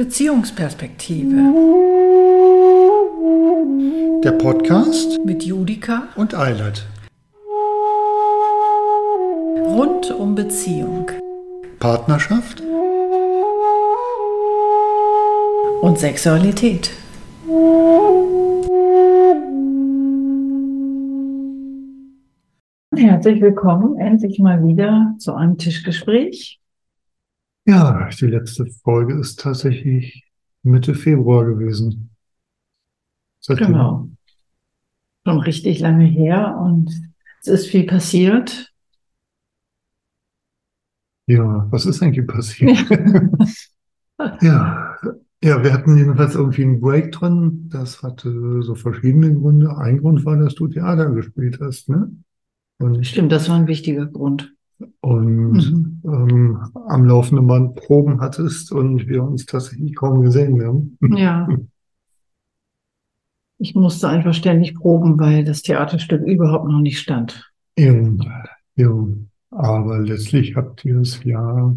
Beziehungsperspektive. Der Podcast mit Judika und Eilert. Rund um Beziehung. Partnerschaft und Sexualität. Herzlich willkommen endlich mal wieder zu einem Tischgespräch. Ja, die letzte Folge ist tatsächlich Mitte Februar gewesen. Seitdem. Genau. Schon richtig lange her und es ist viel passiert. Ja, was ist eigentlich passiert? Ja. ja. ja, wir hatten jedenfalls irgendwie einen Break drin. Das hatte so verschiedene Gründe. Ein Grund war, dass du Theater gespielt hast, ne? Und Stimmt, das war ein wichtiger Grund und mhm. ähm, am laufenden Band Proben hattest und wir uns tatsächlich kaum gesehen haben. Ja. Ich musste einfach ständig proben, weil das Theaterstück überhaupt noch nicht stand. Ja, ja. aber letztlich habt ihr es ja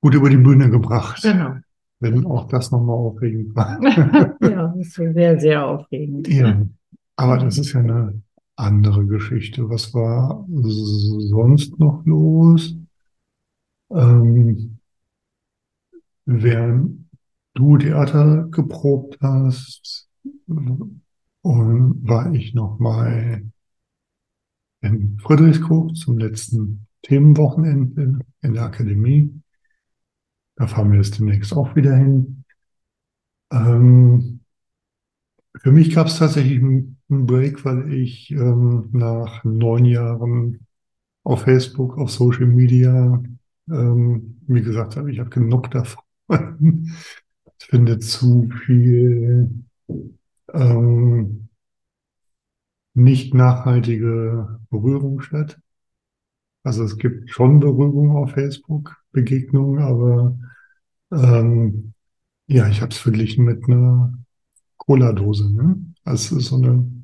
gut über die Bühne gebracht. Genau. Wenn auch das nochmal aufregend war. ja, das war sehr, sehr aufregend. Ja, aber das ist ja eine andere Geschichte. Was war sonst noch los? Ähm, während du Theater geprobt hast, und war ich noch mal in Friedrichskoog zum letzten Themenwochenende in der Akademie. Da fahren wir jetzt demnächst auch wieder hin. Ähm, für mich gab es tatsächlich einen Break, weil ich ähm, nach neun Jahren auf Facebook, auf Social Media, ähm, wie gesagt habe, ich habe genug davon. ich finde zu viel ähm, nicht nachhaltige Berührung statt. Also es gibt schon Berührung auf Facebook, Begegnungen, aber ähm, ja, ich habe es verglichen mit einer Cola-Dose. Ne? Also so eine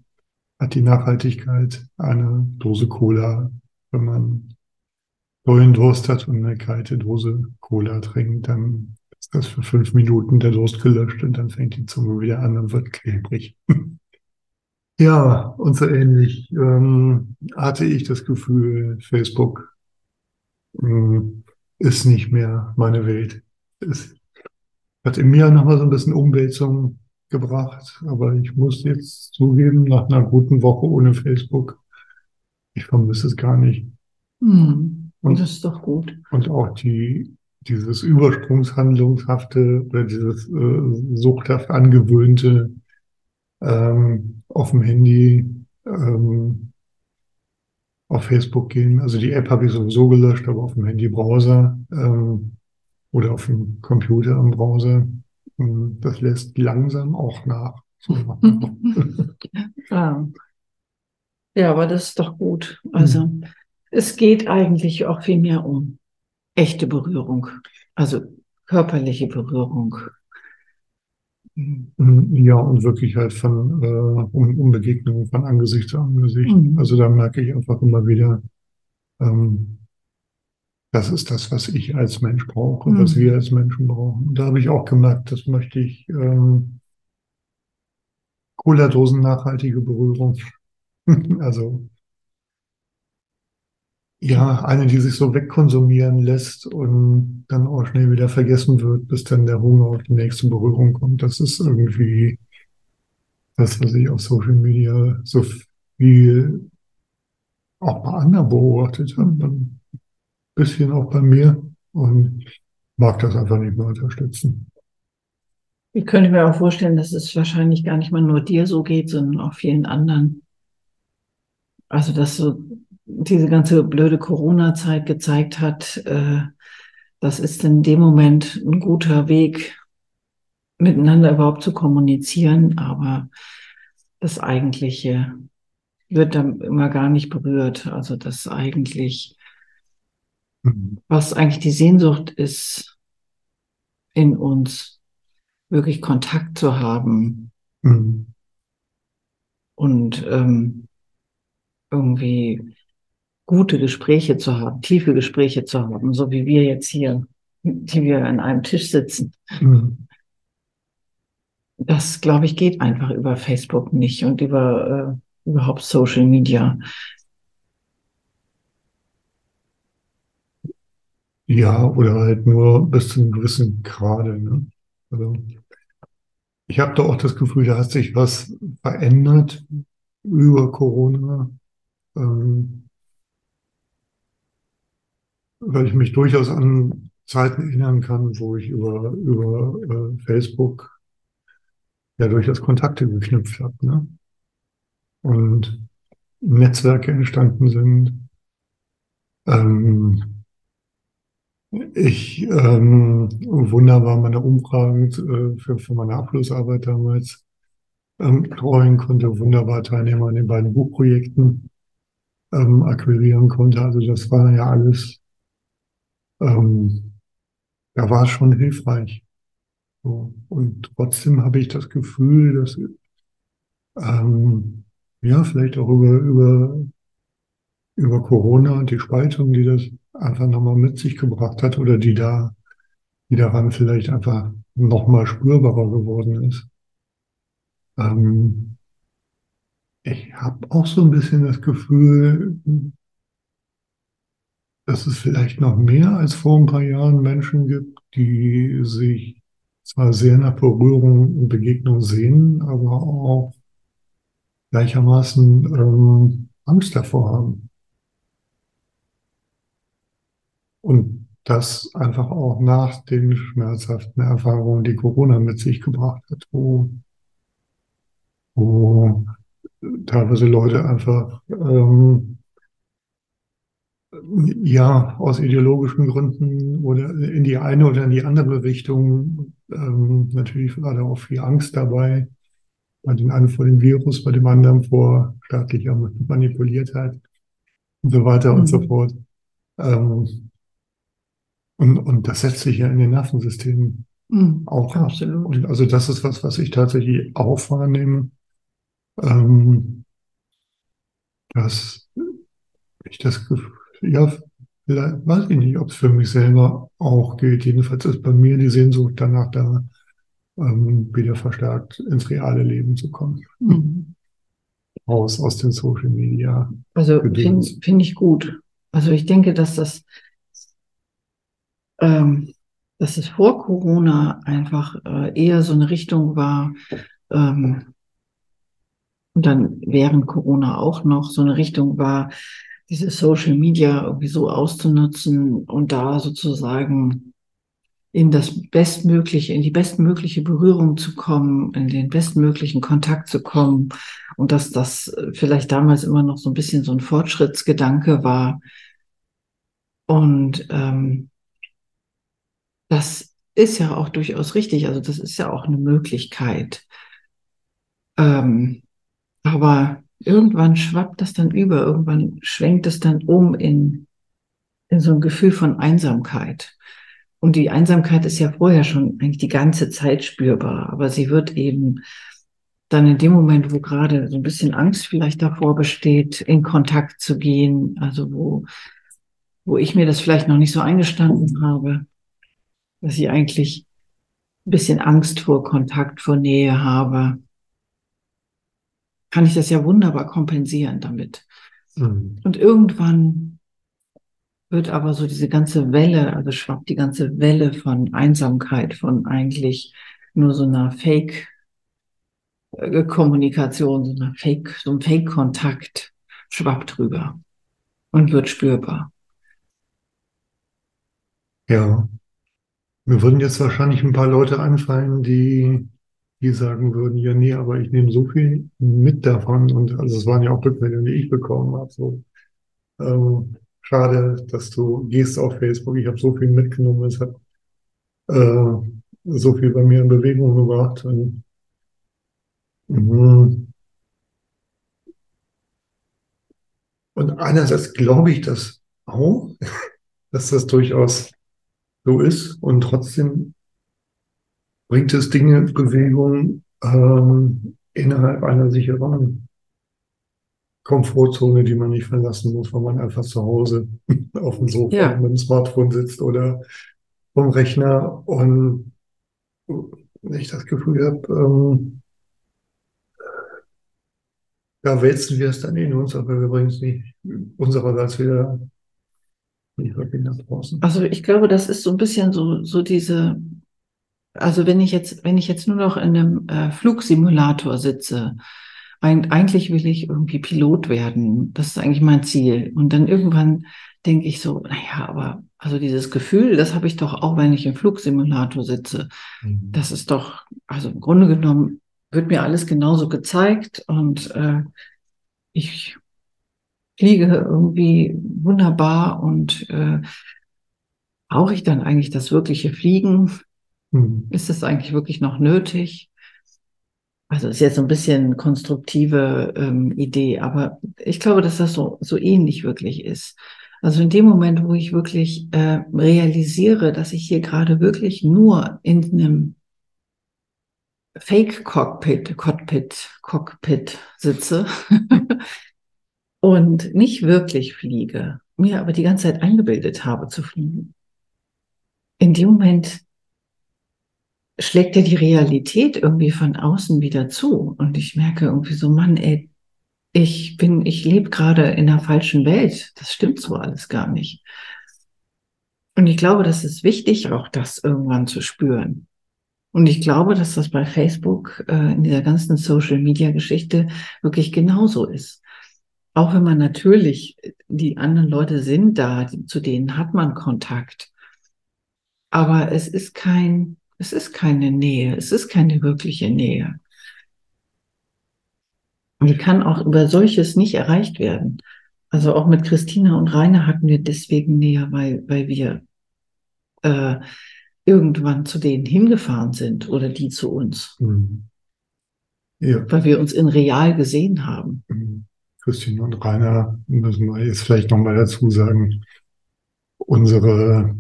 hat die Nachhaltigkeit eine Dose Cola, wenn man vollen Durst hat und eine kalte Dose Cola trinkt, dann ist das für fünf Minuten der Durst gelöscht und dann fängt die Zunge wieder an und wird klebrig. ja, und so ähnlich ähm, hatte ich das Gefühl, Facebook ähm, ist nicht mehr meine Welt. Es hat in mir nochmal so ein bisschen Umwälzung gebracht. Aber ich muss jetzt zugeben, nach einer guten Woche ohne Facebook, ich vermisse es gar nicht. Hm, und das ist doch gut. Und auch die, dieses Übersprungshandlungshafte oder dieses äh, suchthaft angewöhnte ähm, auf dem Handy ähm, auf Facebook gehen. Also die App habe ich sowieso gelöscht, aber auf dem Handy-Browser ähm, oder auf dem Computer im Browser das lässt langsam auch nach. ja. ja, aber das ist doch gut. Also mhm. es geht eigentlich auch viel mehr um echte Berührung, also körperliche Berührung. Hm, ja, und wirklich halt von äh, um, um Begegnungen von Angesicht zu Angesicht. Mhm. Also da merke ich einfach immer wieder, ähm, das ist das, was ich als Mensch brauche, mhm. was wir als Menschen brauchen. Und da habe ich auch gemerkt, das möchte ich ähm, Cola-Dosen nachhaltige Berührung. also ja, eine, die sich so wegkonsumieren lässt und dann auch schnell wieder vergessen wird, bis dann der Hunger auf die nächste Berührung kommt. Das ist irgendwie das, was ich auf Social Media so viel auch bei anderen beobachtet habe bisschen auch bei mir und mag das einfach nicht mehr unterstützen. Ich könnte mir auch vorstellen, dass es wahrscheinlich gar nicht mal nur dir so geht, sondern auch vielen anderen. Also, dass so diese ganze blöde Corona-Zeit gezeigt hat, äh, das ist in dem Moment ein guter Weg, miteinander überhaupt zu kommunizieren, aber das Eigentliche wird dann immer gar nicht berührt. Also das eigentlich Mhm. was eigentlich die Sehnsucht ist in uns, wirklich Kontakt zu haben mhm. und ähm, irgendwie gute Gespräche zu haben, tiefe Gespräche zu haben, so wie wir jetzt hier, die wir an einem Tisch sitzen. Mhm. das, glaube ich, geht einfach über Facebook nicht und über äh, überhaupt Social Media. Ja, oder halt nur bis zu einem gewissen Grade. Ne? Also, ich habe da auch das Gefühl, da hat sich was verändert über Corona. Ähm, weil ich mich durchaus an Zeiten erinnern kann, wo ich über, über äh, Facebook ja durchaus Kontakte geknüpft habe. Ne? Und Netzwerke entstanden sind. Ähm, ich ähm, wunderbar meine Umfragen äh, für, für meine Abschlussarbeit damals ähm, treuen konnte, wunderbar Teilnehmer an den beiden Buchprojekten ähm, akquirieren konnte. Also das war ja alles, ähm, da war es schon hilfreich. So. Und trotzdem habe ich das Gefühl, dass ähm, ja vielleicht auch über, über, über Corona und die Spaltung, die das einfach nochmal mit sich gebracht hat oder die da, die daran vielleicht einfach nochmal spürbarer geworden ist. Ähm, ich habe auch so ein bisschen das Gefühl, dass es vielleicht noch mehr als vor ein paar Jahren Menschen gibt, die sich zwar sehr nach Berührung und Begegnung sehen, aber auch gleichermaßen ähm, Angst davor haben. Und das einfach auch nach den schmerzhaften Erfahrungen, die Corona mit sich gebracht hat, wo, wo teilweise Leute einfach ähm, ja aus ideologischen Gründen oder in die eine oder in die andere Richtung ähm, natürlich gerade auch viel Angst dabei. Bei den einen vor dem Virus, bei dem anderen vor staatlicher Manipuliertheit und so weiter mhm. und so mhm. fort. Ähm, und, und das setzt sich ja in den Nervensystemen mhm, auch ab. Absolut. Und also das ist was, was ich tatsächlich auch wahrnehme, ähm, dass ich das Gefühl, ja, vielleicht weiß ich nicht, ob es für mich selber auch gilt. Jedenfalls ist bei mir die Sehnsucht danach da, ähm, wieder verstärkt ins reale Leben zu kommen. Mhm. Raus aus den Social Media. Also finde find ich gut. Also ich denke, dass das ähm, dass es vor Corona einfach äh, eher so eine Richtung war, ähm, und dann während Corona auch noch so eine Richtung war, diese Social Media irgendwie so auszunutzen und da sozusagen in das bestmögliche, in die bestmögliche Berührung zu kommen, in den bestmöglichen Kontakt zu kommen und dass das vielleicht damals immer noch so ein bisschen so ein Fortschrittsgedanke war. Und ähm, das ist ja auch durchaus richtig. Also das ist ja auch eine Möglichkeit. Ähm, aber irgendwann schwappt das dann über, irgendwann schwenkt es dann um in, in so ein Gefühl von Einsamkeit. Und die Einsamkeit ist ja vorher schon eigentlich die ganze Zeit spürbar, aber sie wird eben dann in dem Moment, wo gerade so ein bisschen Angst vielleicht davor besteht, in Kontakt zu gehen, also wo, wo ich mir das vielleicht noch nicht so eingestanden habe, dass ich eigentlich ein bisschen Angst vor Kontakt, vor Nähe habe, kann ich das ja wunderbar kompensieren damit. Mhm. Und irgendwann wird aber so diese ganze Welle, also schwappt die ganze Welle von Einsamkeit, von eigentlich nur so einer Fake-Kommunikation, so einer Fake, so ein Fake-Kontakt schwappt drüber und wird spürbar. Ja. Mir würden jetzt wahrscheinlich ein paar Leute einfallen, die, die sagen würden, ja, nee, aber ich nehme so viel mit davon. Und also es waren ja auch Rückmeldungen, die ich bekommen habe. So, ähm, schade, dass du gehst auf Facebook. Ich habe so viel mitgenommen. Es hat äh, so viel bei mir in Bewegung gebracht. Und, mhm. und einerseits glaube ich das auch, dass das durchaus so ist und trotzdem bringt es Dinge in Bewegung ähm, innerhalb einer sicheren Komfortzone, die man nicht verlassen muss, weil man einfach zu Hause auf dem Sofa ja. mit dem Smartphone sitzt oder vom Rechner und ich das Gefühl habe, ähm, da wälzen wir es dann in uns, aber wir bringen es nicht unsererseits wieder wirklich nach draußen. Also ich glaube, das ist so ein bisschen so, so diese, also wenn ich jetzt, wenn ich jetzt nur noch in einem äh, Flugsimulator sitze, ein, eigentlich will ich irgendwie Pilot werden. Das ist eigentlich mein Ziel. Und dann irgendwann denke ich so, naja, aber also dieses Gefühl, das habe ich doch auch, wenn ich im Flugsimulator sitze. Mhm. Das ist doch, also im Grunde genommen wird mir alles genauso gezeigt und äh, ich fliege irgendwie wunderbar und äh, brauche ich dann eigentlich das wirkliche Fliegen? Mhm. Ist das eigentlich wirklich noch nötig? Also ist jetzt so ein bisschen konstruktive ähm, Idee, aber ich glaube, dass das so, so ähnlich wirklich ist. Also in dem Moment, wo ich wirklich äh, realisiere, dass ich hier gerade wirklich nur in einem Fake-Cockpit, Cockpit, Cockpit sitze und nicht wirklich fliege, mir aber die ganze Zeit eingebildet habe zu fliegen. In dem Moment schlägt ja die Realität irgendwie von außen wieder zu und ich merke irgendwie so, Mann, ey, ich bin, ich lebe gerade in der falschen Welt. Das stimmt so alles gar nicht. Und ich glaube, das ist wichtig, auch das irgendwann zu spüren. Und ich glaube, dass das bei Facebook äh, in dieser ganzen Social-Media-Geschichte wirklich genauso ist. Auch wenn man natürlich, die anderen Leute sind da, zu denen hat man Kontakt. Aber es ist kein, es ist keine Nähe, es ist keine wirkliche Nähe. Die kann auch über solches nicht erreicht werden. Also auch mit Christina und Rainer hatten wir deswegen näher, weil, weil wir äh, irgendwann zu denen hingefahren sind oder die zu uns. Mhm. Ja. Weil wir uns in real gesehen haben. Mhm. Christine und Rainer müssen wir jetzt vielleicht nochmal dazu sagen, unsere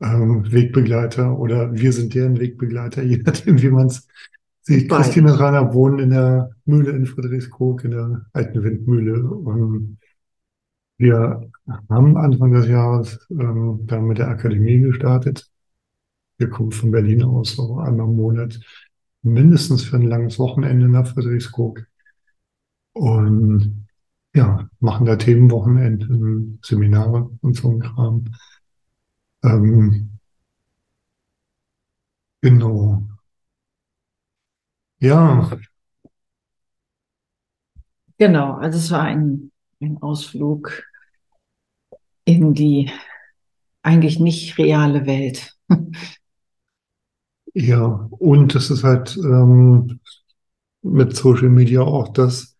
ähm, Wegbegleiter oder wir sind deren Wegbegleiter, je nachdem, wie man es sieht. Beide. Christine und Rainer wohnen in der Mühle in Friedrichskoog, in der alten Windmühle. Und wir haben Anfang des Jahres ähm, da mit der Akademie gestartet wir kommen von Berlin aus, so einmal im Monat, mindestens für ein langes Wochenende nach Friedrichskoog. Und ja, machen da Themenwochenenden, Seminare und so ein Kram. Ähm, genau. Ja. Genau, also es war ein, ein Ausflug in die eigentlich nicht reale Welt. Ja, und das ist halt ähm, mit Social Media auch das,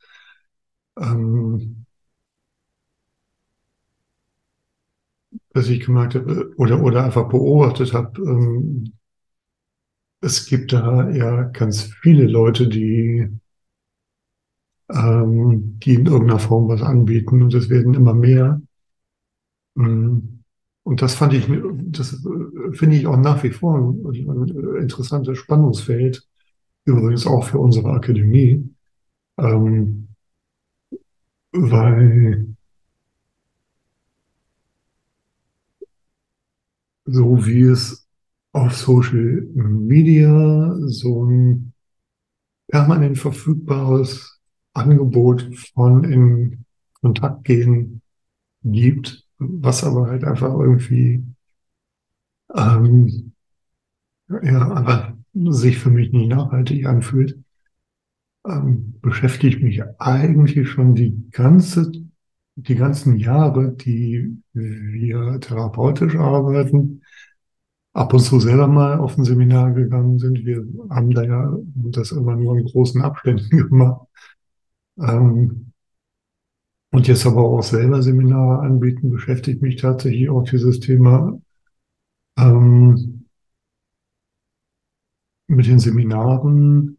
ähm, was ich gemerkt habe oder, oder einfach beobachtet habe. Ähm, es gibt da ja ganz viele Leute, die, ähm, die in irgendeiner Form was anbieten und es werden immer mehr. Mhm. Und das fand ich, das äh, finde ich auch nach wie vor ein, interessantes Spannungsfeld, übrigens auch für unsere Akademie, ähm, weil so wie es auf Social Media so ein permanent verfügbares Angebot von in Kontakt gehen gibt, was aber halt einfach irgendwie ähm, ja, einfach sich für mich nicht nachhaltig anfühlt, ähm, beschäftigt mich eigentlich schon die ganze, die ganzen Jahre, die wir therapeutisch arbeiten, ab und zu selber mal auf ein Seminar gegangen sind. Wir haben da ja das immer nur in großen Abständen gemacht. Ähm, und jetzt aber auch selber Seminare anbieten, beschäftigt mich tatsächlich auch dieses Thema ähm, mit den Seminaren,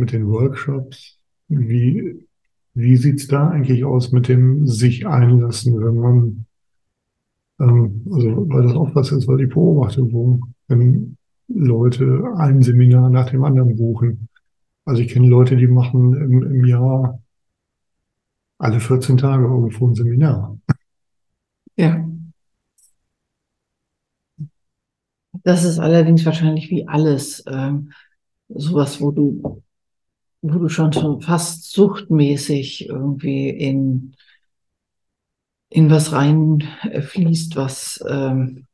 mit den Workshops. Wie, wie sieht's da eigentlich aus mit dem sich einlassen, wenn man, ähm, also weil das auch was ist, weil ich beobachte, wo wenn Leute ein Seminar nach dem anderen buchen. Also ich kenne Leute, die machen im, im Jahr alle 14 Tage irgendwo ein Seminar. Ja. Das ist allerdings wahrscheinlich wie alles ähm, sowas, wo du, wo du schon fast suchtmäßig irgendwie in, in was reinfließt, was, ähm,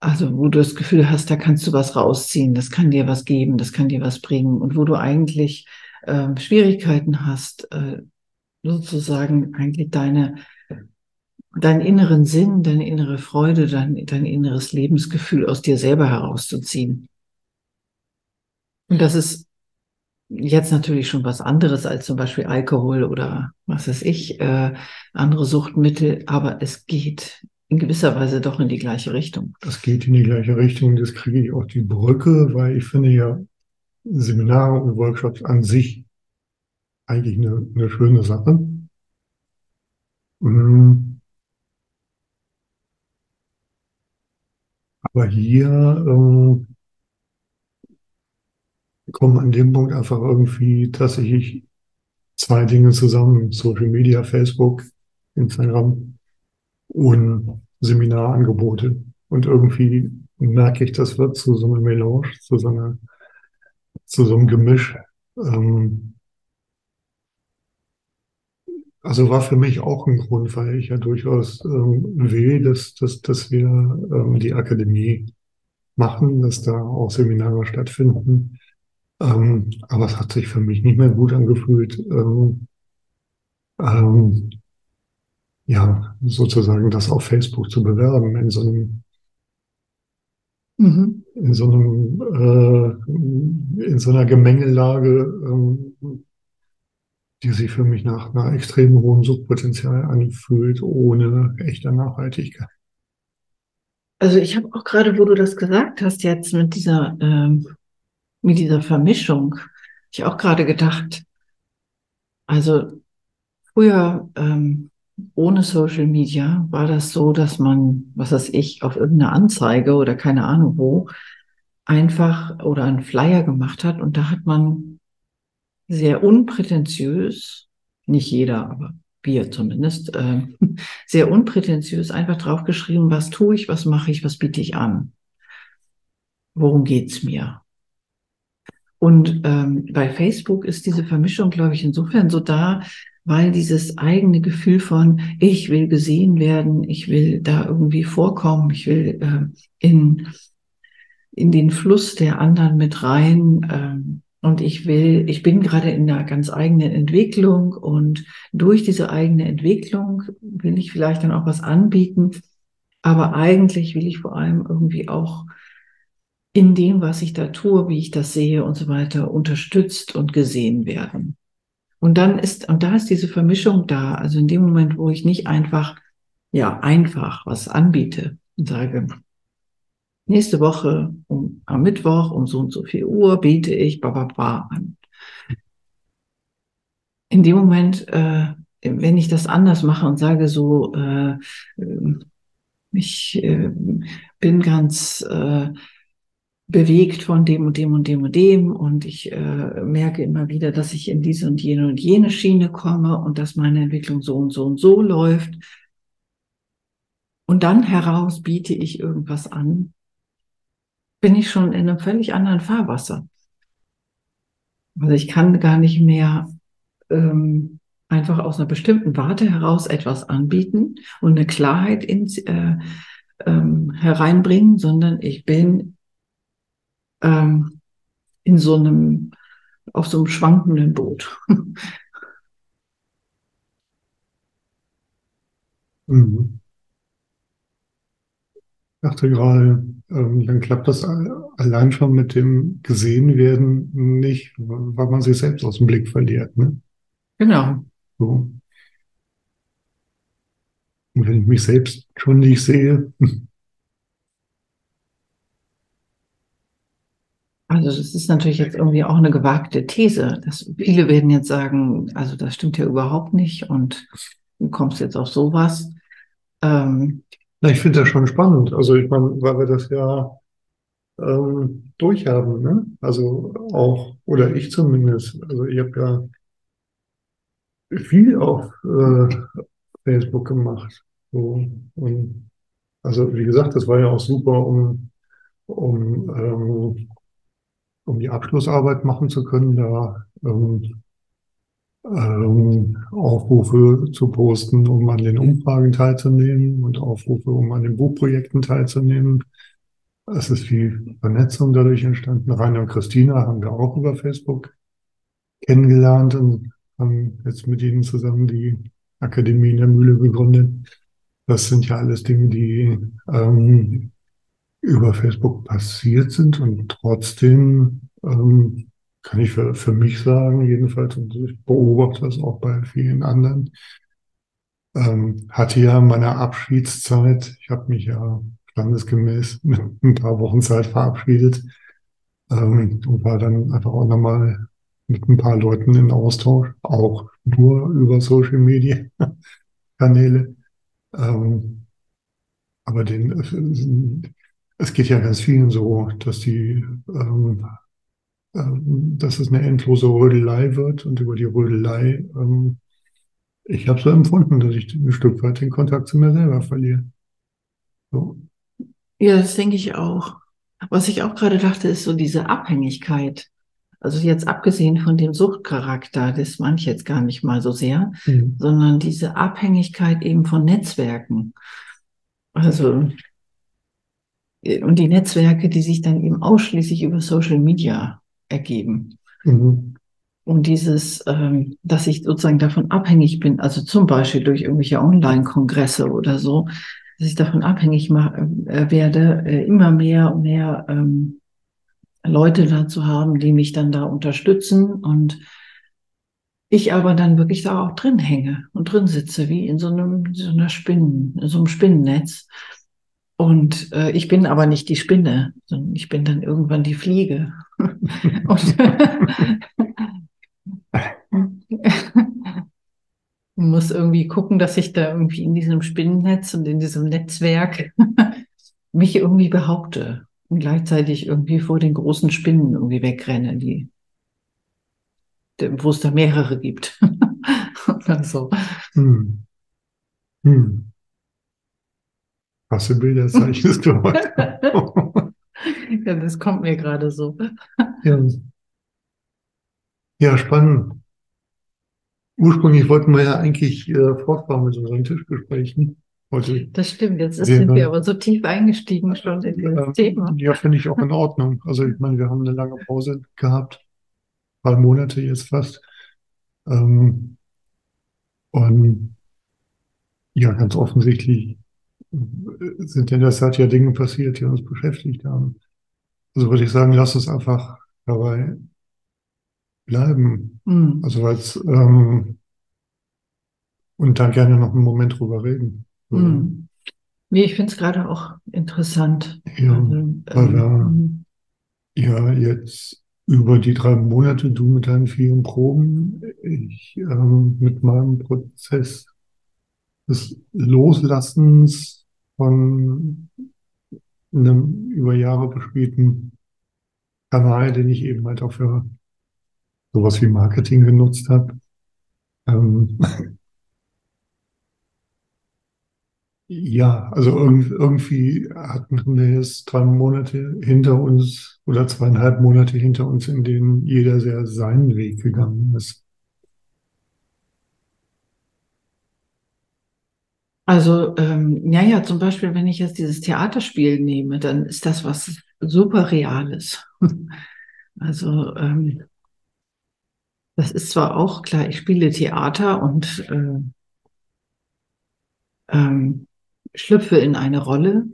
also wo du das Gefühl hast, da kannst du was rausziehen, das kann dir was geben, das kann dir was bringen und wo du eigentlich ähm, Schwierigkeiten hast, äh, sozusagen eigentlich deine deinen inneren Sinn, deine innere Freude, dein, dein inneres Lebensgefühl aus dir selber herauszuziehen. Und das ist jetzt natürlich schon was anderes als zum Beispiel Alkohol oder was weiß ich, äh, andere Suchtmittel, aber es geht in gewisser Weise doch in die gleiche Richtung. Das geht in die gleiche Richtung, das kriege ich auch die Brücke, weil ich finde ja Seminare und Workshops an sich eigentlich eine, eine schöne Sache. Mhm. Aber hier ähm, kommen an dem Punkt einfach irgendwie tatsächlich zwei Dinge zusammen. Social Media, Facebook, Instagram und Seminarangebote. Und irgendwie merke ich, das wird zu so einer Melange, zu so, einer, zu so einem Gemisch. Ähm, also war für mich auch ein Grund, weil ich ja durchaus ähm, will, dass, dass, dass wir ähm, die Akademie machen, dass da auch Seminare stattfinden. Ähm, aber es hat sich für mich nicht mehr gut angefühlt, ähm, ähm, ja, sozusagen das auf Facebook zu bewerben in so einem, mhm. in so einem, äh, in so einer Gemengelage, ähm, die sich für mich nach einer extrem hohen Suchtpotenzial anfühlt, ohne echter Nachhaltigkeit. Also ich habe auch gerade, wo du das gesagt hast, jetzt mit dieser, ähm, mit dieser Vermischung, ich auch gerade gedacht, also früher ähm, ohne Social Media war das so, dass man, was weiß ich, auf irgendeine Anzeige oder keine Ahnung wo, einfach oder einen Flyer gemacht hat und da hat man sehr unprätentiös, nicht jeder, aber wir zumindest, äh, sehr unprätentiös einfach draufgeschrieben, was tue ich, was mache ich, was biete ich an. Worum geht's mir? Und ähm, bei Facebook ist diese Vermischung, glaube ich, insofern so da, weil dieses eigene Gefühl von, ich will gesehen werden, ich will da irgendwie vorkommen, ich will äh, in, in den Fluss der anderen mit rein, ähm, und ich will, ich bin gerade in einer ganz eigenen Entwicklung und durch diese eigene Entwicklung will ich vielleicht dann auch was anbieten. Aber eigentlich will ich vor allem irgendwie auch in dem, was ich da tue, wie ich das sehe und so weiter, unterstützt und gesehen werden. Und dann ist, und da ist diese Vermischung da. Also in dem Moment, wo ich nicht einfach, ja, einfach was anbiete und sage, nächste Woche um, am Mittwoch um so und so viel Uhr biete ich bababa an. In dem Moment, äh, wenn ich das anders mache und sage so, äh, ich äh, bin ganz äh, bewegt von dem und dem und dem und dem und ich äh, merke immer wieder, dass ich in diese und jene und jene Schiene komme und dass meine Entwicklung so und so und so läuft. Und dann heraus biete ich irgendwas an, bin ich schon in einem völlig anderen Fahrwasser. Also ich kann gar nicht mehr ähm, einfach aus einer bestimmten Warte heraus etwas anbieten und eine Klarheit ins, äh, ähm, hereinbringen, sondern ich bin ähm, in so einem, auf so einem schwankenden Boot. mhm dachte gerade, ähm, dann klappt das allein schon mit dem Gesehenwerden nicht, weil man sich selbst aus dem Blick verliert. Ne? Genau. So. Und wenn ich mich selbst schon nicht sehe. Also das ist natürlich jetzt irgendwie auch eine gewagte These. Dass viele werden jetzt sagen, also das stimmt ja überhaupt nicht und du kommst jetzt auf sowas. Ähm, na, ich finde das schon spannend. Also ich meine, weil wir das ja ähm, durchhaben, ne? Also auch, oder ich zumindest. Also ich habe ja viel auf äh, Facebook gemacht. So. Und Also wie gesagt, das war ja auch super, um, um, ähm, um die Abschlussarbeit machen zu können, da ähm, ähm, Aufrufe zu posten, um an den Umfragen teilzunehmen und Aufrufe, um an den Buchprojekten teilzunehmen. Es ist viel Vernetzung dadurch entstanden. Rainer und Christina haben wir auch über Facebook kennengelernt und haben jetzt mit ihnen zusammen die Akademie in der Mühle gegründet. Das sind ja alles Dinge, die ähm, über Facebook passiert sind und trotzdem ähm, kann ich für, für mich sagen, jedenfalls, und ich beobachte das auch bei vielen anderen, ähm, hatte ja meine Abschiedszeit, ich habe mich ja standesgemäß mit ein paar Wochen Zeit verabschiedet ähm, und war dann einfach auch nochmal mit ein paar Leuten in Austausch, auch nur über Social Media Kanäle. Ähm, aber den, es geht ja ganz vielen so, dass die, ähm, ähm, dass es eine endlose Rödelei wird und über die Rödelei, ähm, ich habe so empfunden, dass ich ein Stück weit den Kontakt zu mir selber verliere. So. Ja, das denke ich auch. Was ich auch gerade dachte, ist so diese Abhängigkeit. Also jetzt abgesehen von dem Suchtcharakter, das meine ich jetzt gar nicht mal so sehr, mhm. sondern diese Abhängigkeit eben von Netzwerken. Also, und die Netzwerke, die sich dann eben ausschließlich über Social Media ergeben. Mhm. Und dieses, ähm, dass ich sozusagen davon abhängig bin, also zum Beispiel durch irgendwelche Online-Kongresse oder so, dass ich davon abhängig äh, werde, äh, immer mehr und mehr ähm, Leute dazu haben, die mich dann da unterstützen und ich aber dann wirklich da auch drin hänge und drin sitze, wie in so einem so einer Spinnen, in so einem Spinnennetz. Und äh, ich bin aber nicht die Spinne, sondern ich bin dann irgendwann die Fliege. und muss irgendwie gucken, dass ich da irgendwie in diesem Spinnennetz und in diesem Netzwerk mich irgendwie behaupte und gleichzeitig irgendwie vor den großen Spinnen irgendwie wegrenne, die, wo es da mehrere gibt. So. Hm. Hm. Was für Bilder zeichnest du heute? ja, das kommt mir gerade so. Ja. ja, spannend. Ursprünglich wollten wir ja eigentlich äh, fortfahren mit unseren Tischgesprächen. Heute das stimmt, jetzt sind wir aber so tief eingestiegen schon in das äh, Thema. Ja, finde ich auch in Ordnung. Also ich meine, wir haben eine lange Pause gehabt, ein paar Monate jetzt fast. Ähm, und ja, ganz offensichtlich sind in der Zeit ja Dinge passiert, die uns beschäftigt haben. Also würde ich sagen, lass uns einfach dabei bleiben. Mhm. Also weil es ähm, und dann gerne noch einen Moment drüber reden. Mhm. Nee, ich finde es gerade auch interessant. Ja, also, weil ähm, ja jetzt über die drei Monate, du mit deinen vielen Proben, ich ähm, mit meinem Prozess des Loslassens von einem über Jahre bespielten Kanal, den ich eben halt auch für sowas wie Marketing genutzt habe. Ähm, ja, also irgendwie hatten wir jetzt drei Monate hinter uns oder zweieinhalb Monate hinter uns, in denen jeder sehr seinen Weg gegangen ist. Also, ähm, ja, ja, zum Beispiel, wenn ich jetzt dieses Theaterspiel nehme, dann ist das was super Reales. Also, ähm, das ist zwar auch klar, ich spiele Theater und äh, ähm, schlüpfe in eine Rolle,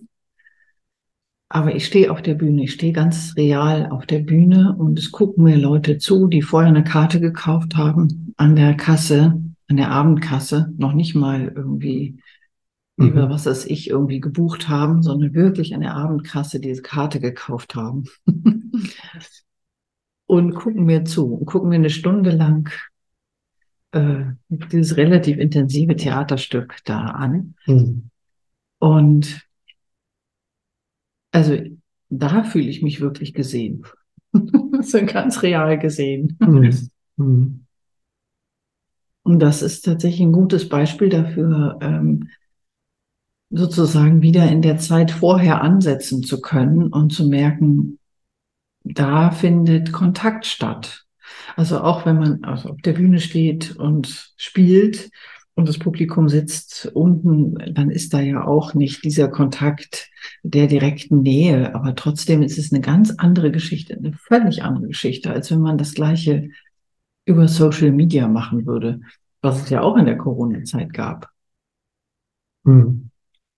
aber ich stehe auf der Bühne, ich stehe ganz real auf der Bühne und es gucken mir Leute zu, die vorher eine Karte gekauft haben an der Kasse, an der Abendkasse, noch nicht mal irgendwie mhm. über was das ich irgendwie gebucht haben, sondern wirklich an der Abendkasse diese Karte gekauft haben. und gucken mir zu und gucken mir eine Stunde lang äh, dieses relativ intensive Theaterstück da an. Mhm. Und also da fühle ich mich wirklich gesehen. so ganz real gesehen. Mhm. Mhm. Und das ist tatsächlich ein gutes Beispiel dafür, ähm, sozusagen wieder in der Zeit vorher ansetzen zu können und zu merken, da findet Kontakt statt. Also auch wenn man also auf der Bühne steht und spielt und das Publikum sitzt unten, dann ist da ja auch nicht dieser Kontakt der direkten Nähe. Aber trotzdem ist es eine ganz andere Geschichte, eine völlig andere Geschichte, als wenn man das Gleiche über Social Media machen würde, was es ja auch in der Corona-Zeit gab. Hm,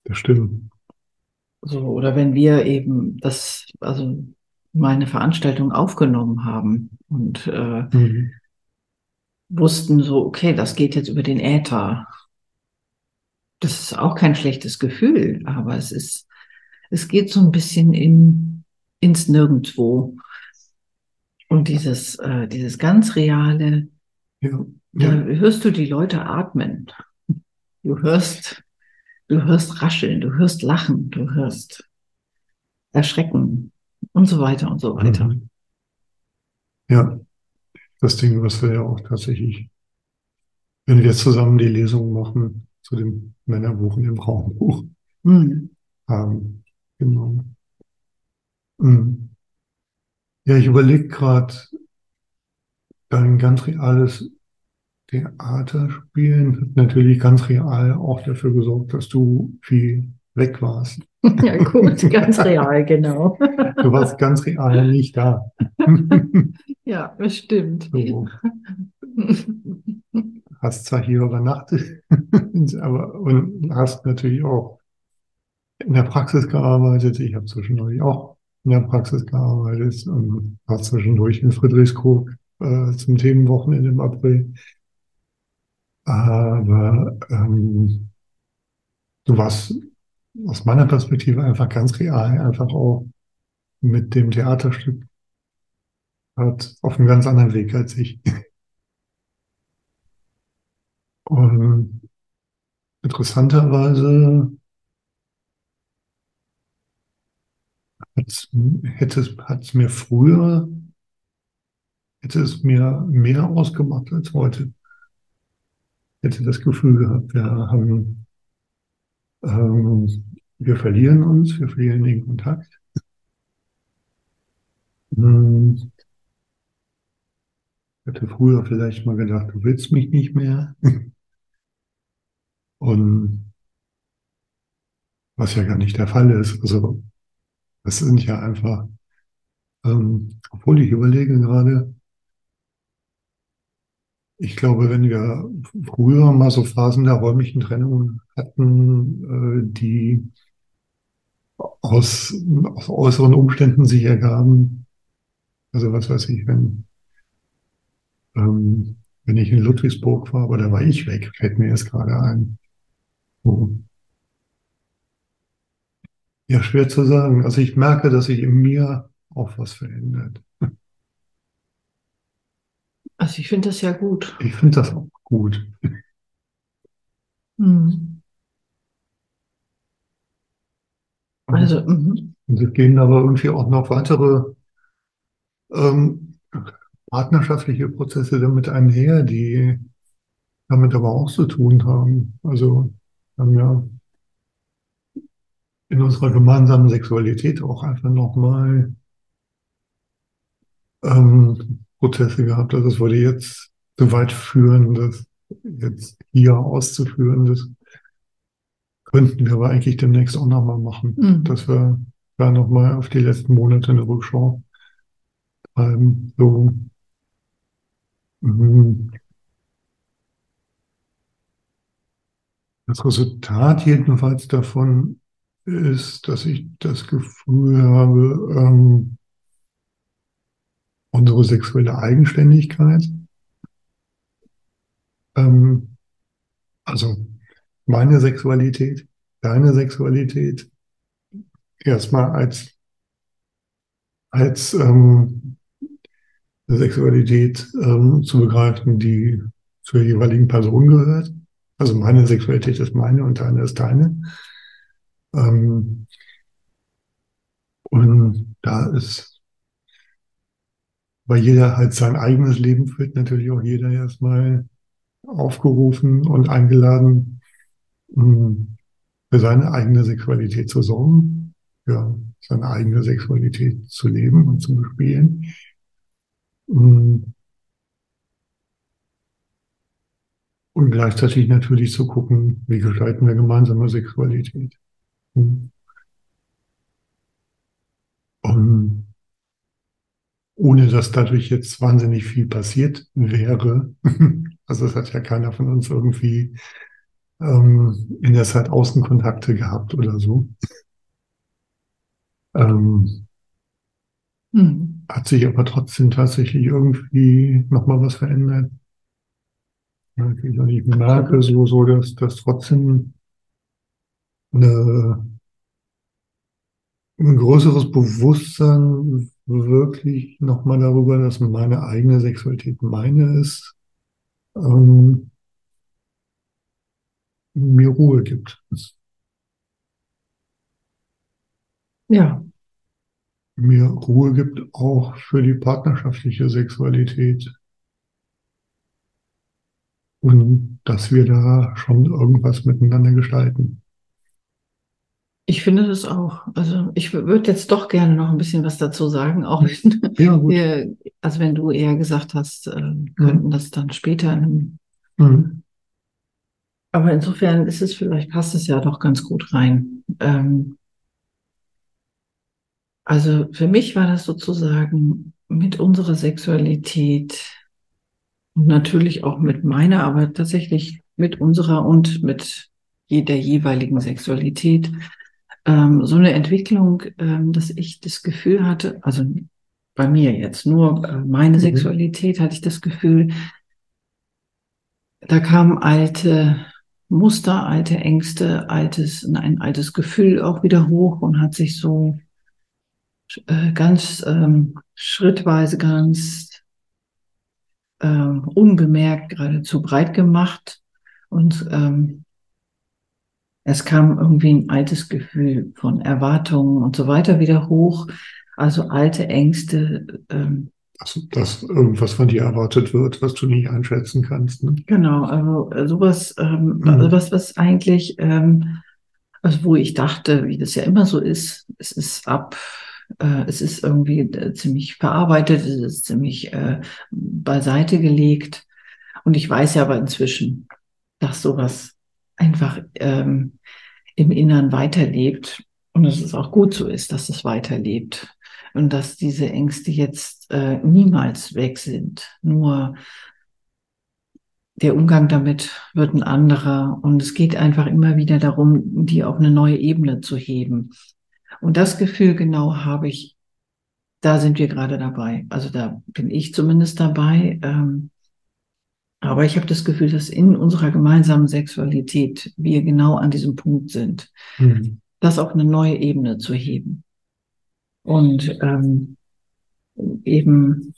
das stimmt. So, oder wenn wir eben das, also meine Veranstaltung aufgenommen haben und äh, mhm. wussten so, okay, das geht jetzt über den Äther. Das ist auch kein schlechtes Gefühl, aber es ist, es geht so ein bisschen in, ins Nirgendwo. Und dieses, äh, dieses ganz reale, ja, ja. da hörst du die Leute atmen. Du hörst, du hörst rascheln, du hörst lachen, du hörst erschrecken und so weiter und so weiter. Mhm. Ja, das Ding, was wir ja auch tatsächlich, wenn wir zusammen die Lesung machen zu dem Männerbuch und dem Frauenbuch, mhm. haben. Genau. Mhm. Ja, ich überlege gerade, dein ganz reales Theaterspielen hat natürlich ganz real auch dafür gesorgt, dass du viel weg warst. Ja, gut, ganz real, genau. Du warst ganz real nicht da. Ja, bestimmt. So. Hast zwar hier übernachtet, aber und hast natürlich auch in der Praxis gearbeitet. Ich habe zwischendurch auch in der Praxis gearbeitet und war zwischendurch in Friedrichskoog äh, zum Themenwochenende im April. Aber ähm, du warst aus meiner Perspektive einfach ganz real, einfach auch mit dem Theaterstück hat auf einem ganz anderen Weg als ich. Und interessanterweise hätte es, mir früher, hätte es mir mehr ausgemacht als heute. Hätte das Gefühl gehabt, wir haben ähm, wir verlieren uns, wir verlieren den Kontakt. Hm. Ich hätte früher vielleicht mal gedacht, du willst mich nicht mehr. Und was ja gar nicht der Fall ist. Also das sind ja einfach, ähm, obwohl ich überlege gerade, ich glaube, wenn wir früher mal so Phasen der räumlichen Trennung hatten, äh, die aus, aus äußeren Umständen sich ergaben, also was weiß ich, wenn, ähm, wenn ich in Ludwigsburg war, aber da war ich weg, fällt mir jetzt gerade ein. So. Ja, schwer zu sagen. Also ich merke, dass sich in mir auch was verändert. Also ich finde das ja gut. Ich finde das auch gut. Mhm. Also, mhm. Und es gehen aber irgendwie auch noch weitere ähm, partnerschaftliche Prozesse damit einher, die damit aber auch zu tun haben. Also haben ja in unserer gemeinsamen Sexualität auch einfach nochmal ähm, Prozesse gehabt. Also es würde jetzt so weit führen, das jetzt hier auszuführen. Das könnten wir aber eigentlich demnächst auch nochmal machen, mhm. dass wir da nochmal auf die letzten Monate eine Rückschau treiben. So, mhm. Das Resultat jedenfalls davon ist, dass ich das Gefühl habe, ähm, unsere sexuelle Eigenständigkeit. Ähm, also meine Sexualität, deine Sexualität erstmal als, als ähm, Sexualität ähm, zu begreifen, die zur jeweiligen Person gehört. Also meine Sexualität ist meine und deine ist deine. Ähm, und da ist weil jeder halt sein eigenes Leben führt, natürlich auch jeder erstmal aufgerufen und eingeladen, hm, für seine eigene Sexualität zu sorgen, für seine eigene Sexualität zu leben und zu bespielen. Und gleichzeitig natürlich zu gucken, wie gestalten wir gemeinsame Sexualität. Und ohne dass dadurch jetzt wahnsinnig viel passiert wäre. Also es hat ja keiner von uns irgendwie ähm, in der Zeit Außenkontakte gehabt oder so. Ähm, hm. Hat sich aber trotzdem tatsächlich irgendwie nochmal was verändert. Ich merke so, so dass das trotzdem eine, ein größeres Bewusstsein wirklich nochmal darüber, dass meine eigene Sexualität meine ist, ähm, mir Ruhe gibt. Ja. Mir Ruhe gibt auch für die partnerschaftliche Sexualität. Und dass wir da schon irgendwas miteinander gestalten. Ich finde das auch. Also ich würde jetzt doch gerne noch ein bisschen was dazu sagen, auch wenn ja, wir, also wenn du eher gesagt hast, äh, könnten mhm. das dann später in mhm. aber insofern ist es vielleicht, passt es ja doch ganz gut rein. Ähm, also für mich war das sozusagen mit unserer Sexualität und natürlich auch mit meiner, aber tatsächlich mit unserer und mit der jeweiligen Sexualität ähm, so eine Entwicklung, ähm, dass ich das Gefühl hatte, also bei mir jetzt nur äh, meine mhm. Sexualität, hatte ich das Gefühl, da kamen alte Muster, alte Ängste, altes, ein altes Gefühl auch wieder hoch und hat sich so äh, ganz ähm, schrittweise, ganz ähm, unbemerkt geradezu breit gemacht. Und ähm, es kam irgendwie ein altes Gefühl von Erwartungen und so weiter wieder hoch. Also alte Ängste. Ähm, also, dass irgendwas von dir erwartet wird, was du nicht einschätzen kannst. Ne? Genau, also äh, sowas, ähm, mhm. also was, was eigentlich, ähm, also wo ich dachte, wie das ja immer so ist, es ist ab, äh, es ist irgendwie äh, ziemlich verarbeitet, es ist ziemlich äh, beiseite gelegt. Und ich weiß ja aber inzwischen, dass sowas einfach ähm, im Innern weiterlebt und dass es auch gut so ist, dass es weiterlebt und dass diese Ängste jetzt äh, niemals weg sind. Nur der Umgang damit wird ein anderer und es geht einfach immer wieder darum, die auf eine neue Ebene zu heben. Und das Gefühl genau habe ich, da sind wir gerade dabei. Also da bin ich zumindest dabei, ähm, aber ich habe das Gefühl, dass in unserer gemeinsamen Sexualität wir genau an diesem Punkt sind, mhm. das auf eine neue Ebene zu heben. Und ähm, eben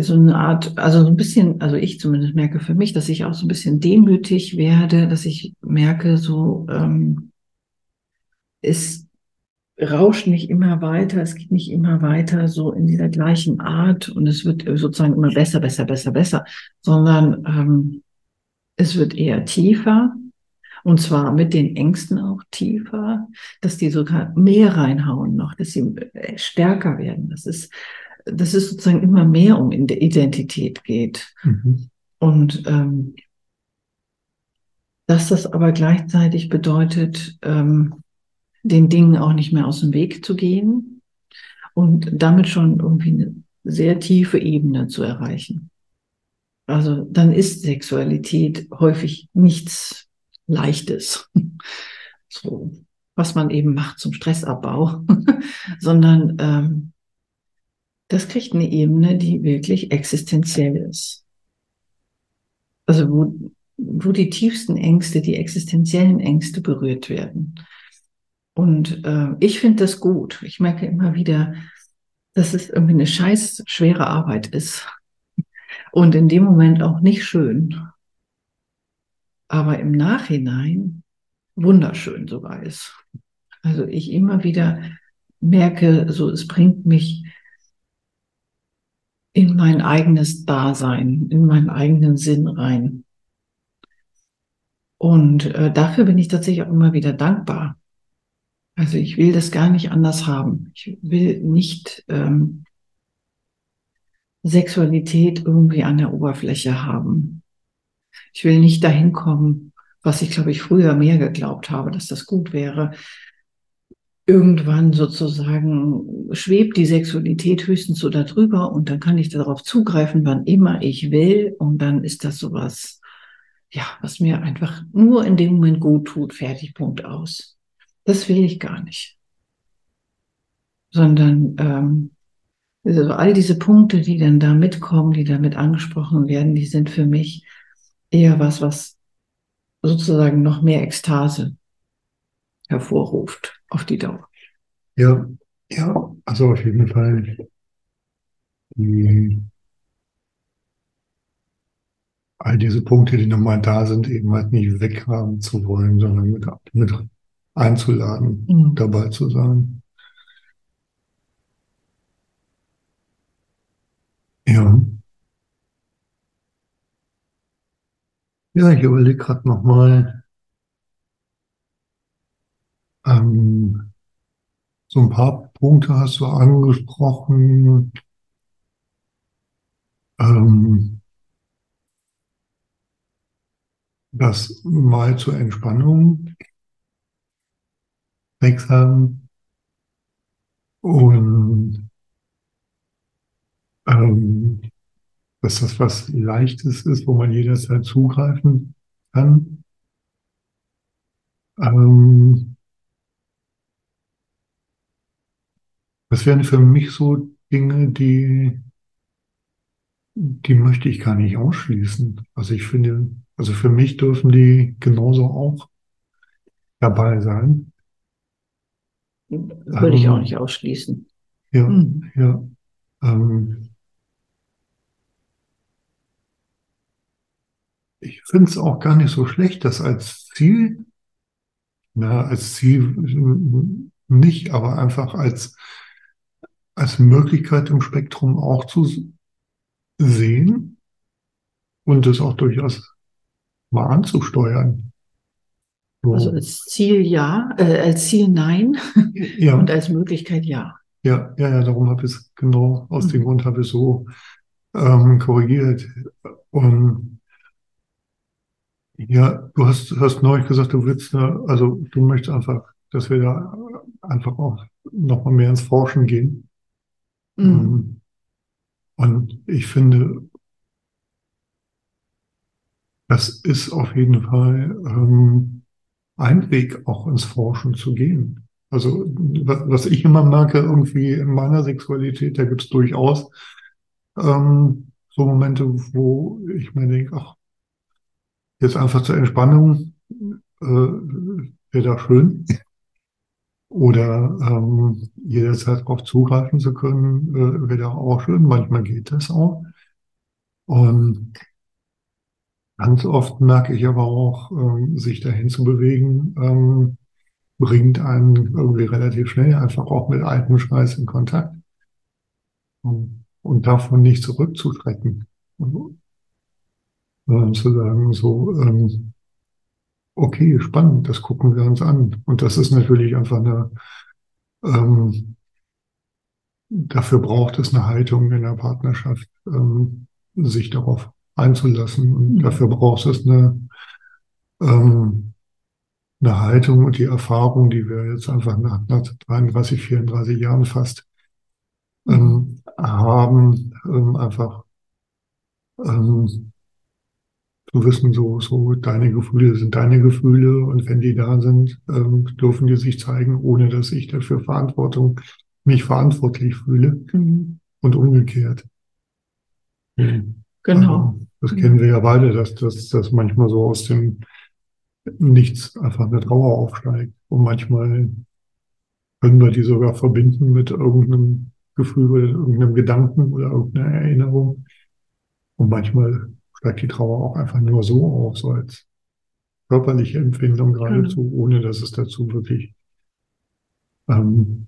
so eine Art, also so ein bisschen, also ich zumindest merke für mich, dass ich auch so ein bisschen demütig werde, dass ich merke, so ähm, ist rauscht nicht immer weiter, es geht nicht immer weiter so in dieser gleichen Art und es wird sozusagen immer besser, besser, besser, besser, sondern ähm, es wird eher tiefer und zwar mit den Ängsten auch tiefer, dass die sogar mehr reinhauen noch, dass sie äh, stärker werden. Das ist, dass es sozusagen immer mehr um Identität geht. Mhm. Und ähm, dass das aber gleichzeitig bedeutet, ähm, den Dingen auch nicht mehr aus dem Weg zu gehen und damit schon irgendwie eine sehr tiefe Ebene zu erreichen. Also dann ist Sexualität häufig nichts Leichtes, so was man eben macht zum Stressabbau, sondern ähm, das kriegt eine Ebene, die wirklich existenziell ist. Also wo, wo die tiefsten Ängste, die existenziellen Ängste berührt werden. Und äh, ich finde das gut. Ich merke immer wieder, dass es irgendwie eine scheiß schwere Arbeit ist. Und in dem Moment auch nicht schön. Aber im Nachhinein wunderschön sogar ist. Also ich immer wieder merke, so es bringt mich in mein eigenes Dasein, in meinen eigenen Sinn rein. Und äh, dafür bin ich tatsächlich auch immer wieder dankbar. Also ich will das gar nicht anders haben. Ich will nicht ähm, Sexualität irgendwie an der Oberfläche haben. Ich will nicht dahin kommen, was ich glaube ich früher mehr geglaubt habe, dass das gut wäre. Irgendwann sozusagen schwebt die Sexualität höchstens so darüber und dann kann ich darauf zugreifen, wann immer ich will und dann ist das sowas, ja, was mir einfach nur in dem Moment gut tut, fertig, Punkt aus. Das will ich gar nicht. Sondern ähm, also all diese Punkte, die dann da mitkommen, die damit angesprochen werden, die sind für mich eher was, was sozusagen noch mehr Ekstase hervorruft auf die Dauer. Ja, ja, also auf jeden Fall die, all diese Punkte, die nochmal da sind, eben halt nicht weghaben zu wollen, sondern mit, mit einzuladen, mhm. dabei zu sein. Ja. Ja, ich überlege gerade nochmal, ähm, so ein paar Punkte hast du angesprochen. Ähm, das mal zur Entspannung wechseln und ähm, dass das was Leichtes ist, wo man jederzeit zugreifen kann. Ähm, das wären für mich so Dinge, die, die möchte ich gar nicht ausschließen. Also ich finde, also für mich dürfen die genauso auch dabei sein. Würde ähm, ich auch nicht ausschließen. Ja, hm. ja. Ähm, ich finde es auch gar nicht so schlecht, das als Ziel, na, als Ziel nicht, aber einfach als, als Möglichkeit im Spektrum auch zu sehen und es auch durchaus mal anzusteuern. So. Also als Ziel ja, äh, als Ziel nein ja. und als Möglichkeit ja. Ja, ja, ja, darum habe ich es genau, aus mhm. dem Grund habe ich es so ähm, korrigiert. Und ja, du hast, hast neulich gesagt, du willst, also du möchtest einfach, dass wir da einfach auch noch mal mehr ins Forschen gehen. Mhm. Und ich finde, das ist auf jeden Fall ähm, ein Weg, auch ins Forschen zu gehen. Also was ich immer merke, irgendwie in meiner Sexualität, da gibt es durchaus ähm, so Momente, wo ich mir denke, ach, Jetzt einfach zur Entspannung äh, wäre da schön. Oder ähm, jederzeit darauf zugreifen zu können, äh, wäre da auch schön. Manchmal geht das auch. Und ganz oft merke ich aber auch, ähm, sich dahin zu bewegen, ähm, bringt einen irgendwie relativ schnell einfach auch mit altem Scheiß in Kontakt. Und, und davon nicht zurückzuschrecken. Und, äh, zu sagen, so, ähm, okay, spannend, das gucken wir uns an. Und das ist natürlich einfach eine, ähm, dafür braucht es eine Haltung in der Partnerschaft, ähm, sich darauf einzulassen. Und mhm. dafür braucht es eine, ähm, eine Haltung und die Erfahrung, die wir jetzt einfach nach, nach 33, 34 Jahren fast ähm, haben, ähm, einfach ähm, zu wissen, so, so deine Gefühle sind deine Gefühle und wenn die da sind, ähm, dürfen die sich zeigen, ohne dass ich dafür Verantwortung, mich verantwortlich fühle mhm. und umgekehrt. Mhm. Genau. Also, das kennen wir ja beide, dass das dass manchmal so aus dem Nichts einfach eine Trauer aufsteigt und manchmal können wir die sogar verbinden mit irgendeinem Gefühl oder irgendeinem Gedanken oder irgendeiner Erinnerung. Und manchmal steigt die Trauer auch einfach nur so auf, so als körperliche Empfindung geradezu, mhm. ohne dass es dazu wirklich ähm,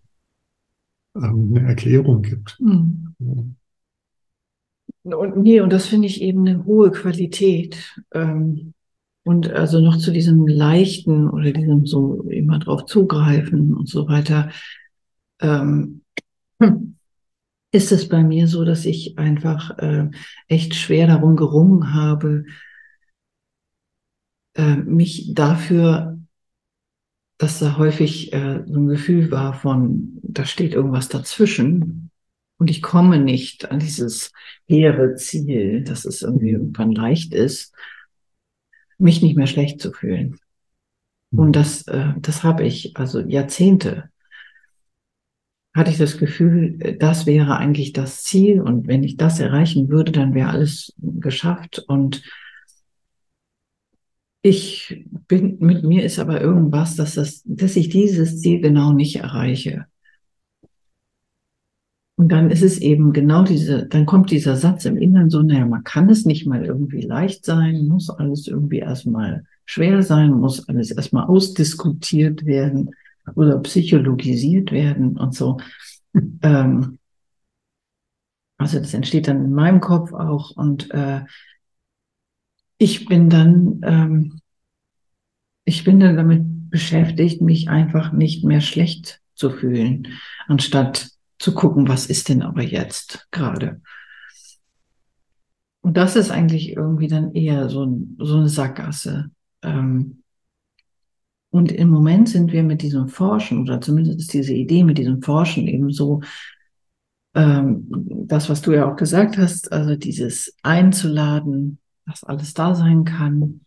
ähm, eine Erklärung gibt. Mhm. Und, nee, und das finde ich eben eine hohe Qualität, ähm, Und also noch zu diesem leichten oder diesem so immer drauf zugreifen und so weiter, ähm, ist es bei mir so, dass ich einfach äh, echt schwer darum gerungen habe, äh, mich dafür, dass da häufig äh, so ein Gefühl war von, da steht irgendwas dazwischen und ich komme nicht an dieses hehre Ziel, dass es irgendwie irgendwann leicht ist, mich nicht mehr schlecht zu fühlen. Und hm. das, äh, das habe ich also Jahrzehnte hatte ich das Gefühl, das wäre eigentlich das Ziel und wenn ich das erreichen würde, dann wäre alles geschafft und ich bin, mit mir ist aber irgendwas, dass das, dass ich dieses Ziel genau nicht erreiche. Und dann ist es eben genau diese, dann kommt dieser Satz im Inneren so, naja, man kann es nicht mal irgendwie leicht sein, muss alles irgendwie erstmal schwer sein, muss alles erstmal ausdiskutiert werden oder psychologisiert werden und so. Ähm, also das entsteht dann in meinem Kopf auch und äh, ich bin dann, ähm, ich bin dann damit beschäftigt, mich einfach nicht mehr schlecht zu fühlen, anstatt zu gucken, was ist denn aber jetzt gerade. Und das ist eigentlich irgendwie dann eher so, so eine Sackgasse. Ähm, und im Moment sind wir mit diesem Forschen, oder zumindest ist diese Idee mit diesem Forschen eben so, ähm, das, was du ja auch gesagt hast, also dieses einzuladen, dass alles da sein kann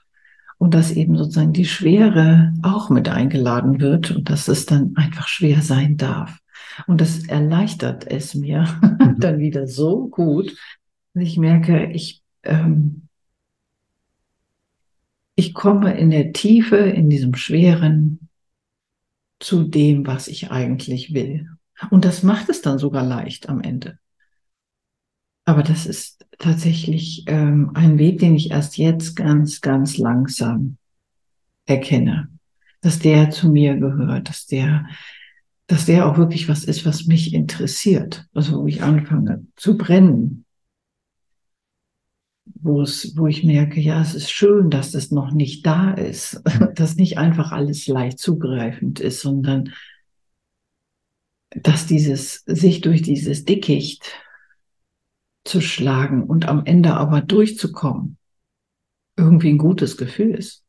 und dass eben sozusagen die Schwere auch mit eingeladen wird und dass es dann einfach schwer sein darf. Und das erleichtert es mir mhm. dann wieder so gut, dass ich merke, ich ähm, ich komme in der Tiefe, in diesem Schweren zu dem, was ich eigentlich will. Und das macht es dann sogar leicht am Ende. Aber das ist tatsächlich ähm, ein Weg, den ich erst jetzt ganz, ganz langsam erkenne, dass der zu mir gehört, dass der, dass der auch wirklich was ist, was mich interessiert, also wo ich anfange zu brennen. Wo es, wo ich merke, ja, es ist schön, dass es noch nicht da ist, dass nicht einfach alles leicht zugreifend ist, sondern dass dieses, sich durch dieses Dickicht zu schlagen und am Ende aber durchzukommen, irgendwie ein gutes Gefühl ist.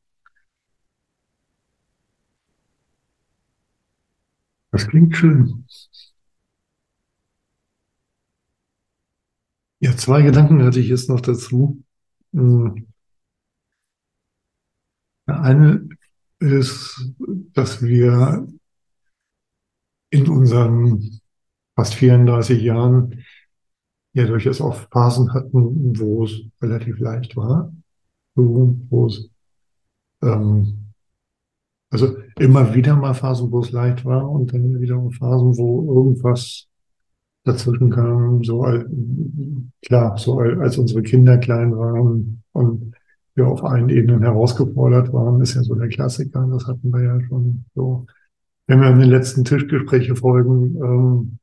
Das klingt schön. Ja, zwei Gedanken hatte ich jetzt noch dazu. Hm. Der eine ist, dass wir in unseren fast 34 Jahren ja durchaus auch Phasen hatten, wo es relativ leicht war, wo es ähm, also immer wieder mal Phasen, wo es leicht war und dann wieder Phasen, wo irgendwas dazwischen kam, so klar, so als unsere Kinder klein waren und wir auf allen Ebenen herausgefordert waren, ist ja so der Klassiker, das hatten wir ja schon so. Wenn wir an den letzten Tischgespräche folgen, ähm,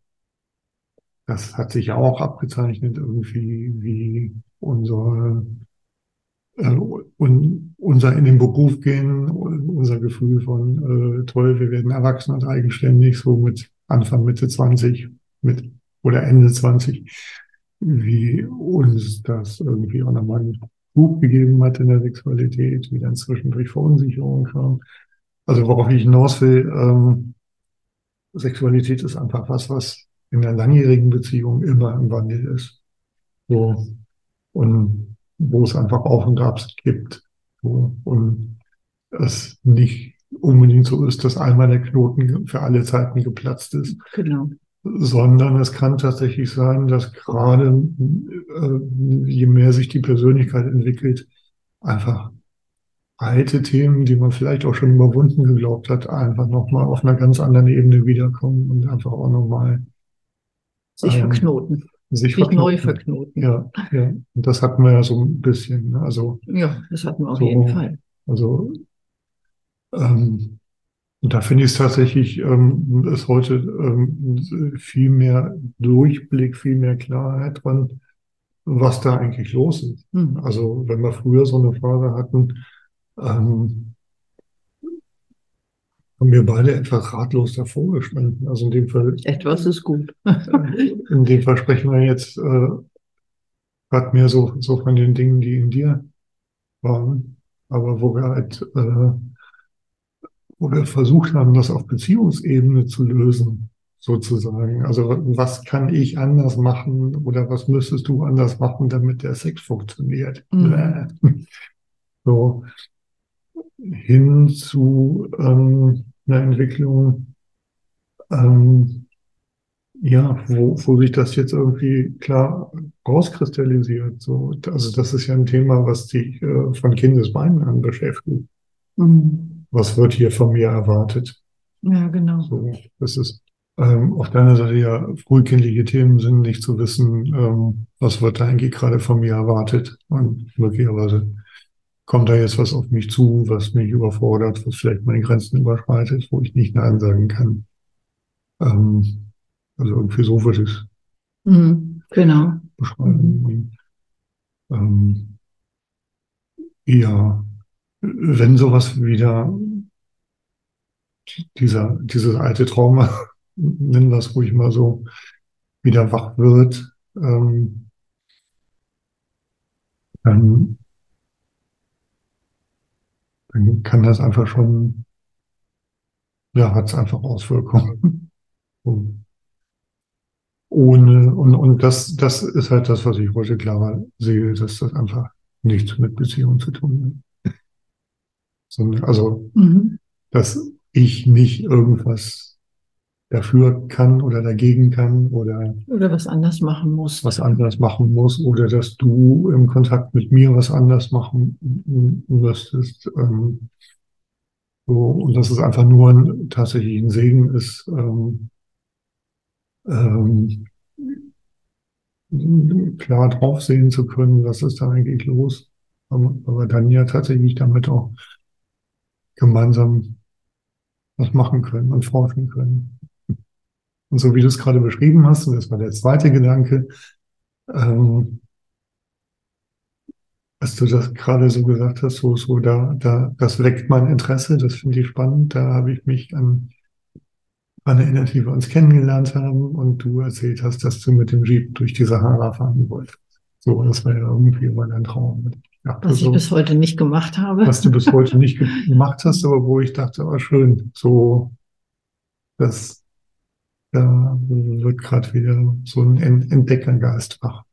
das hat sich ja auch abgezeichnet, irgendwie, wie unsere, äh, un, unser in den Beruf gehen, unser Gefühl von äh, toll, wir werden erwachsen und eigenständig, so mit Anfang, Mitte 20, mit oder Ende 20, wie uns das irgendwie auch nochmal ein Buch gegeben hat in der Sexualität, wie dann zwischendurch Verunsicherung kam. Also worauf ich hinaus will, ähm, Sexualität ist einfach was, was in einer langjährigen Beziehung immer im Wandel ist. So. Und wo es einfach Auf und Abs gibt. So. Und es nicht unbedingt so ist, dass einmal der Knoten für alle Zeiten geplatzt ist. Genau sondern es kann tatsächlich sein, dass gerade äh, je mehr sich die Persönlichkeit entwickelt, einfach alte Themen, die man vielleicht auch schon überwunden geglaubt hat, einfach nochmal auf einer ganz anderen Ebene wiederkommen und einfach auch nochmal sich ähm, verknoten. Sich, sich neu verknoten. Ja, ja. Und das hatten wir ja so ein bisschen. Ne? Also, ja, das hatten wir auf so, jeden Fall. Also ähm, und da finde ich es tatsächlich, ähm, ist heute ähm, viel mehr Durchblick, viel mehr Klarheit dran, was da eigentlich los ist. Mhm. Also wenn wir früher so eine Phase hatten, ähm, haben wir beide etwas ratlos davor gestanden. Also in dem Fall. Etwas ist gut. in dem Fall sprechen wir jetzt äh, gerade mehr so, so von den Dingen, die in dir waren, aber wo wir halt, äh, wo wir versucht haben, das auf Beziehungsebene zu lösen, sozusagen. Also was kann ich anders machen oder was müsstest du anders machen, damit der Sex funktioniert? Mhm. So hin zu ähm, einer Entwicklung, ähm, ja, wo, wo sich das jetzt irgendwie klar rauskristallisiert. So, also das ist ja ein Thema, was dich äh, von Kindesbeinen an beschäftigt. Mhm. Was wird hier von mir erwartet? Ja, genau. So, das ist ähm, auf deiner Seite ja frühkindliche Themen sind, nicht zu wissen, ähm, was wird da eigentlich gerade von mir erwartet. Und möglicherweise kommt da jetzt was auf mich zu, was mich überfordert, was vielleicht meine Grenzen überschreitet, wo ich nicht Nein sagen kann. Ähm, also irgendwie so würde ich es mhm, genau. beschreiben. Mhm. Ähm, ja, wenn sowas wieder dieser, dieses alte Trauma, nennen wir es ruhig mal so, wieder wach wird, ähm, dann dann kann das einfach schon, ja, hat es einfach Auswirkungen. Ohne, und, und das, das ist halt das, was ich heute klarer sehe, dass das einfach nichts mit Beziehung zu tun hat. Sondern, also, mhm. dass ich nicht irgendwas dafür kann oder dagegen kann oder oder was anders machen muss. Was anders machen muss oder dass du im Kontakt mit mir was anders machen müsstest. Ähm, so, und dass es einfach nur ein, tatsächlich ein Segen ist, ähm, ähm, klar drauf sehen zu können, was ist da eigentlich los. Aber, aber dann ja tatsächlich damit auch gemeinsam was machen können und forschen können. Und so wie du es gerade beschrieben hast, und das war der zweite Gedanke, ähm, als du das gerade so gesagt hast, so, so da, da, das weckt mein Interesse, das finde ich spannend. Da habe ich mich an, an erinnert, wie wir uns kennengelernt haben und du erzählt hast, dass du mit dem Jeep durch die Sahara fahren wolltest. So, das war ja irgendwie immer dein Traum. Dachte, was ich so, bis heute nicht gemacht habe. Was du bis heute nicht gemacht hast, aber wo ich dachte, oh schön, so, das, da wird gerade wieder so ein Entdeckergeist wach.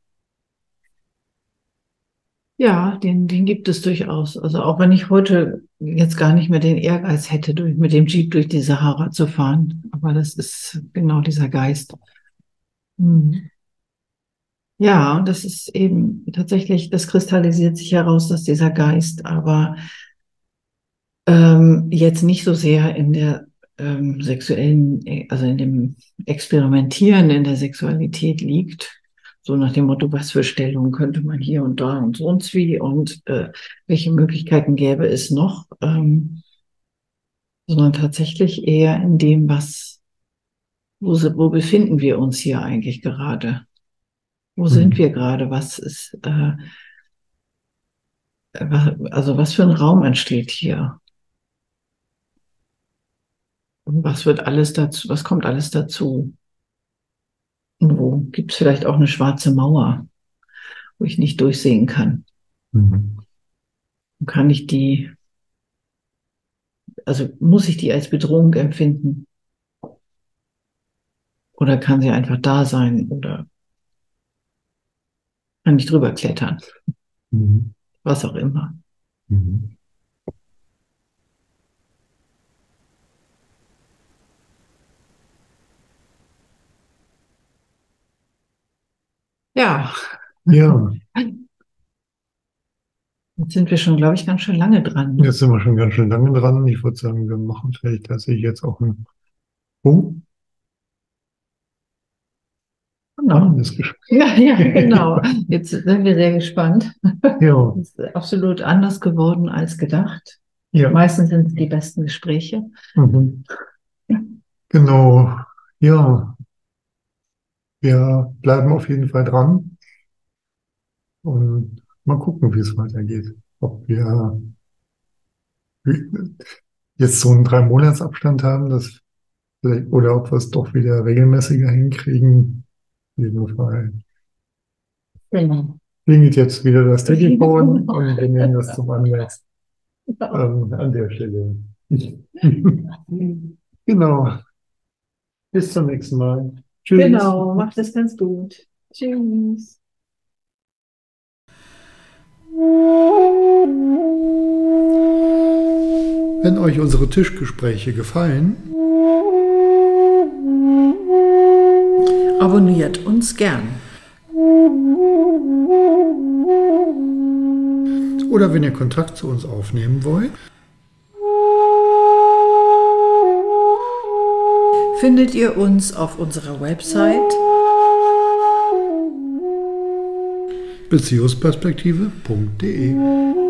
Ja, den, den gibt es durchaus. Also auch wenn ich heute jetzt gar nicht mehr den Ehrgeiz hätte, durch, mit dem Jeep durch die Sahara zu fahren. Aber das ist genau dieser Geist. Hm. Ja, das ist eben tatsächlich, das kristallisiert sich heraus, dass dieser Geist aber ähm, jetzt nicht so sehr in der ähm, sexuellen, also in dem Experimentieren in der Sexualität liegt. So nach dem Motto, was für Stellungen könnte man hier und da und sonst wie und äh, welche Möglichkeiten gäbe es noch, ähm, sondern tatsächlich eher in dem, was, wo, wo befinden wir uns hier eigentlich gerade? Wo mhm. sind wir gerade? Was ist, äh, also was für ein Raum entsteht hier? Und was wird alles dazu, was kommt alles dazu? Und wo gibt es vielleicht auch eine schwarze Mauer, wo ich nicht durchsehen kann? Mhm. Kann ich die, also muss ich die als Bedrohung empfinden? Oder kann sie einfach da sein? Oder kann ich drüber klettern? Mhm. Was auch immer. Mhm. Ja. Ja. Jetzt sind wir schon, glaube ich, ganz schön lange dran. Jetzt sind wir schon ganz schön lange dran. Ich würde sagen, wir machen vielleicht tatsächlich jetzt auch einen Punkt. Genau. Ja, ja, genau. Jetzt sind wir sehr gespannt. Ja. Es ist absolut anders geworden als gedacht. Ja. Meistens sind es die besten Gespräche. Mhm. Ja. Genau. Ja, wir bleiben auf jeden Fall dran und mal gucken, wie es weitergeht. Ob wir jetzt so einen drei Monats Abstand haben, vielleicht, oder ob wir es doch wieder regelmäßiger hinkriegen. In jedem Fall. Genau. Klingelt jetzt wieder das Telefon und wir nehmen das zum Anlass ähm, an der Stelle. genau. Bis zum nächsten Mal. Tschüss. Genau, macht es ganz gut. Tschüss. Wenn euch unsere Tischgespräche gefallen, abonniert uns gern. Oder wenn ihr Kontakt zu uns aufnehmen wollt, findet ihr uns auf unserer Website beziehungsperspektive.de.